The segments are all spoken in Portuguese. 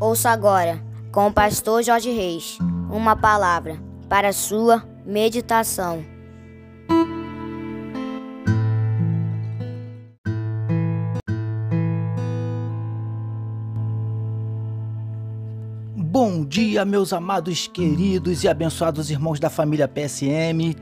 Ouça agora, com o pastor Jorge Reis, uma palavra para sua meditação. Bom dia, meus amados, queridos e abençoados irmãos da família PSM.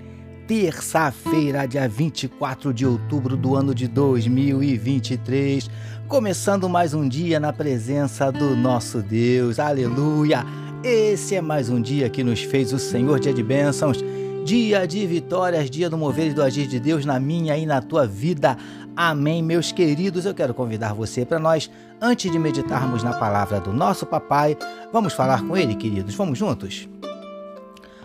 Terça-feira, dia 24 de outubro do ano de 2023, começando mais um dia na presença do nosso Deus. Aleluia! Esse é mais um dia que nos fez o Senhor, dia de bênçãos, dia de vitórias, dia do mover e do agir de Deus na minha e na tua vida. Amém, meus queridos. Eu quero convidar você para nós, antes de meditarmos na palavra do nosso papai, vamos falar com ele, queridos. Vamos juntos?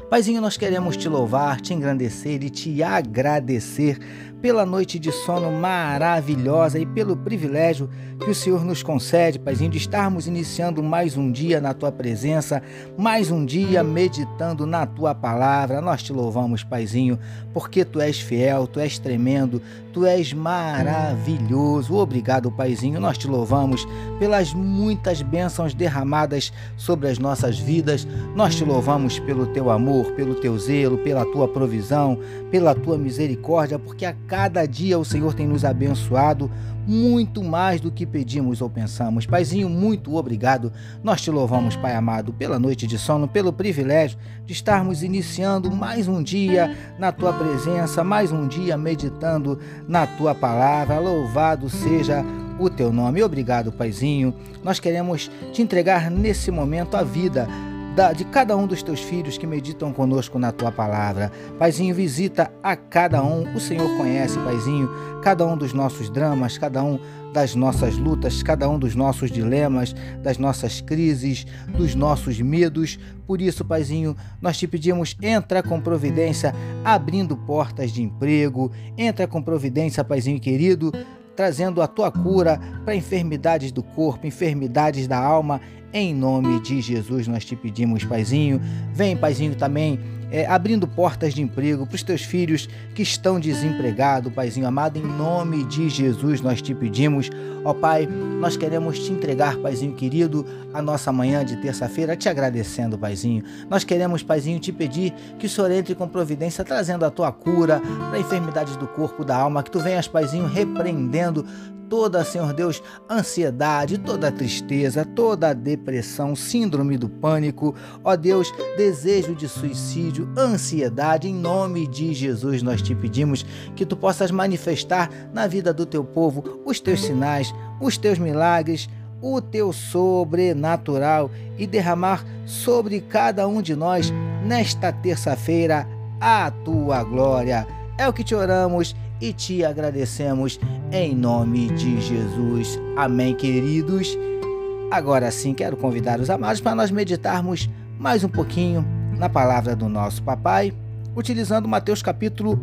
Paizinho, nós queremos te louvar, te engrandecer e te agradecer pela noite de sono maravilhosa e pelo privilégio que o Senhor nos concede, Paizinho, de estarmos iniciando mais um dia na tua presença, mais um dia meditando na tua palavra. Nós te louvamos, Paizinho, porque tu és fiel, tu és tremendo, tu és maravilhoso. Obrigado, Paizinho. Nós te louvamos pelas muitas bênçãos derramadas sobre as nossas vidas. Nós te louvamos pelo teu amor, pelo teu zelo, pela tua provisão, pela tua misericórdia, porque a cada dia o Senhor tem nos abençoado muito mais do que pedimos ou pensamos. Paizinho, muito obrigado. Nós te louvamos, Pai amado, pela noite de sono, pelo privilégio de estarmos iniciando mais um dia na tua presença, mais um dia meditando na tua palavra. Louvado seja o teu nome. Obrigado, Paizinho. Nós queremos te entregar nesse momento a vida de cada um dos teus filhos que meditam conosco na tua palavra. Paizinho, visita a cada um. O Senhor conhece, Paizinho, cada um dos nossos dramas, cada um das nossas lutas, cada um dos nossos dilemas, das nossas crises, dos nossos medos. Por isso, Paizinho, nós te pedimos, entra com providência, abrindo portas de emprego, entra com providência, Paizinho querido, trazendo a tua cura para enfermidades do corpo, enfermidades da alma. Em nome de Jesus nós te pedimos, Paizinho. Vem, Paizinho, também é, abrindo portas de emprego para os teus filhos que estão desempregados, Paizinho amado, em nome de Jesus nós te pedimos, ó Pai, nós queremos te entregar, Paizinho querido, a nossa manhã de terça-feira, te agradecendo, Paizinho. Nós queremos, Paizinho, te pedir que o Senhor entre com providência, trazendo a tua cura para enfermidades do corpo, da alma, que tu venhas, Paizinho, repreendendo toda, Senhor Deus, ansiedade, toda tristeza, toda depressão, síndrome do pânico, ó Deus, desejo de suicídio, ansiedade, em nome de Jesus nós te pedimos que tu possas manifestar na vida do teu povo os teus sinais, os teus milagres, o teu sobrenatural e derramar sobre cada um de nós nesta terça-feira a tua glória. É o que te oramos e te agradecemos em nome de Jesus. Amém, queridos. Agora sim, quero convidar os amados para nós meditarmos mais um pouquinho na palavra do nosso papai, utilizando Mateus capítulo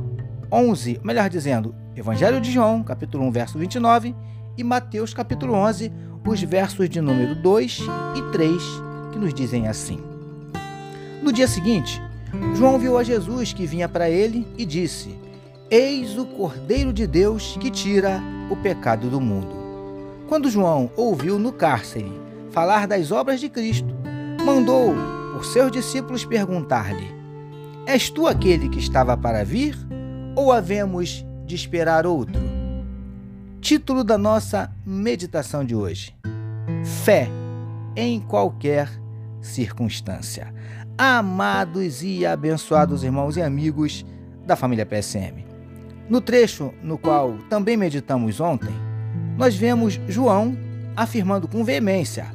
11, melhor dizendo, Evangelho de João, capítulo 1, verso 29, e Mateus capítulo 11, os versos de número 2 e 3, que nos dizem assim: No dia seguinte, João viu a Jesus que vinha para ele e disse: Eis o Cordeiro de Deus que tira o pecado do mundo. Quando João ouviu no cárcere falar das obras de Cristo, mandou por seus discípulos perguntar-lhe: És tu aquele que estava para vir, ou havemos de esperar outro? Título da nossa meditação de hoje: Fé em qualquer circunstância. Amados e abençoados irmãos e amigos da família PSM. No trecho no qual também meditamos ontem, nós vemos João afirmando com veemência: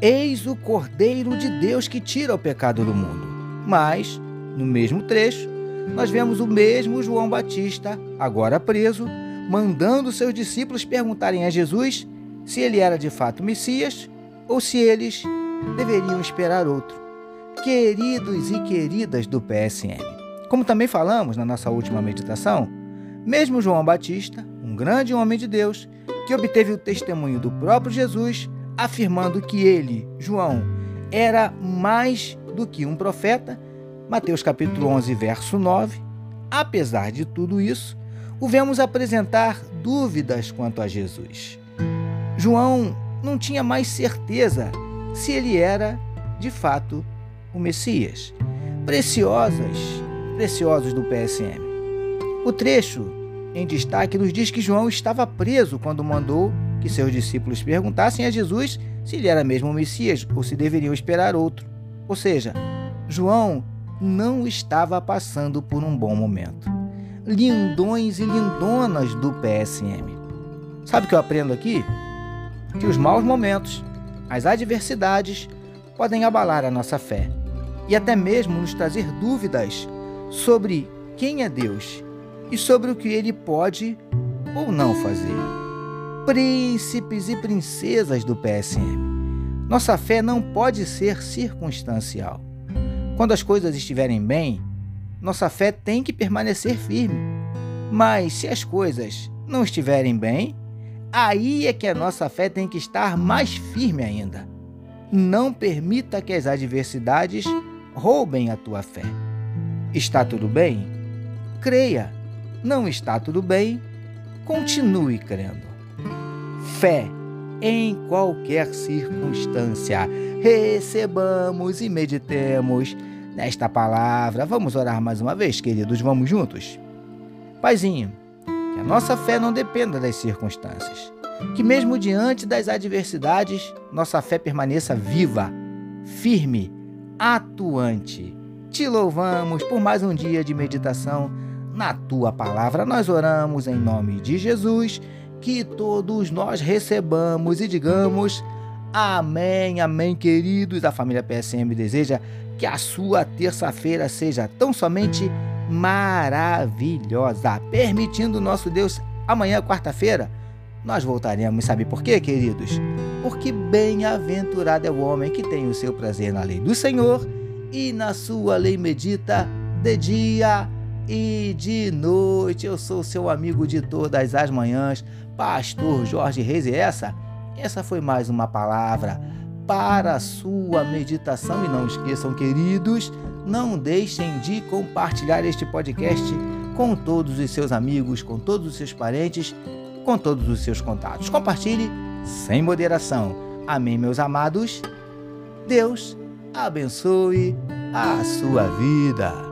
Eis o Cordeiro de Deus que tira o pecado do mundo. Mas, no mesmo trecho, nós vemos o mesmo João Batista, agora preso, mandando seus discípulos perguntarem a Jesus se ele era de fato Messias ou se eles deveriam esperar outro. Queridos e queridas do PSM, como também falamos na nossa última meditação, mesmo João Batista, um grande homem de Deus, que obteve o testemunho do próprio Jesus, afirmando que ele, João, era mais do que um profeta, Mateus capítulo 11, verso 9, apesar de tudo isso, o vemos apresentar dúvidas quanto a Jesus. João não tinha mais certeza se ele era, de fato, o Messias. Preciosas, preciosos do PSM. O trecho em destaque nos diz que João estava preso quando mandou que seus discípulos perguntassem a Jesus se ele era mesmo o Messias ou se deveriam esperar outro. Ou seja, João não estava passando por um bom momento. Lindões e lindonas do PSM. Sabe o que eu aprendo aqui? Que os maus momentos, as adversidades, podem abalar a nossa fé e até mesmo nos trazer dúvidas sobre quem é Deus e sobre o que ele pode ou não fazer. Príncipes e princesas do PSM. Nossa fé não pode ser circunstancial. Quando as coisas estiverem bem, nossa fé tem que permanecer firme. Mas se as coisas não estiverem bem, aí é que a nossa fé tem que estar mais firme ainda. Não permita que as adversidades roubem a tua fé. Está tudo bem? Creia. Não está tudo bem? Continue crendo. Fé em qualquer circunstância. Recebamos e meditemos nesta palavra. Vamos orar mais uma vez, queridos. Vamos juntos? Paizinho, que a nossa fé não dependa das circunstâncias. Que mesmo diante das adversidades, nossa fé permaneça viva, firme, atuante. Te louvamos por mais um dia de meditação na tua palavra. Nós oramos em nome de Jesus que todos nós recebamos e digamos amém, amém, queridos. A família PSM deseja que a sua terça-feira seja tão somente maravilhosa, permitindo nosso Deus amanhã, quarta-feira, nós voltaremos. Sabe por quê, queridos? Porque bem-aventurado é o homem que tem o seu prazer na lei do Senhor e na sua lei medita de dia e de noite. Eu sou seu amigo de todas as manhãs, Pastor Jorge Reis, e essa, essa foi mais uma palavra para a sua meditação. E não esqueçam, queridos, não deixem de compartilhar este podcast com todos os seus amigos, com todos os seus parentes, com todos os seus contatos. Compartilhe sem moderação. Amém, meus amados. Deus abençoe a sua vida.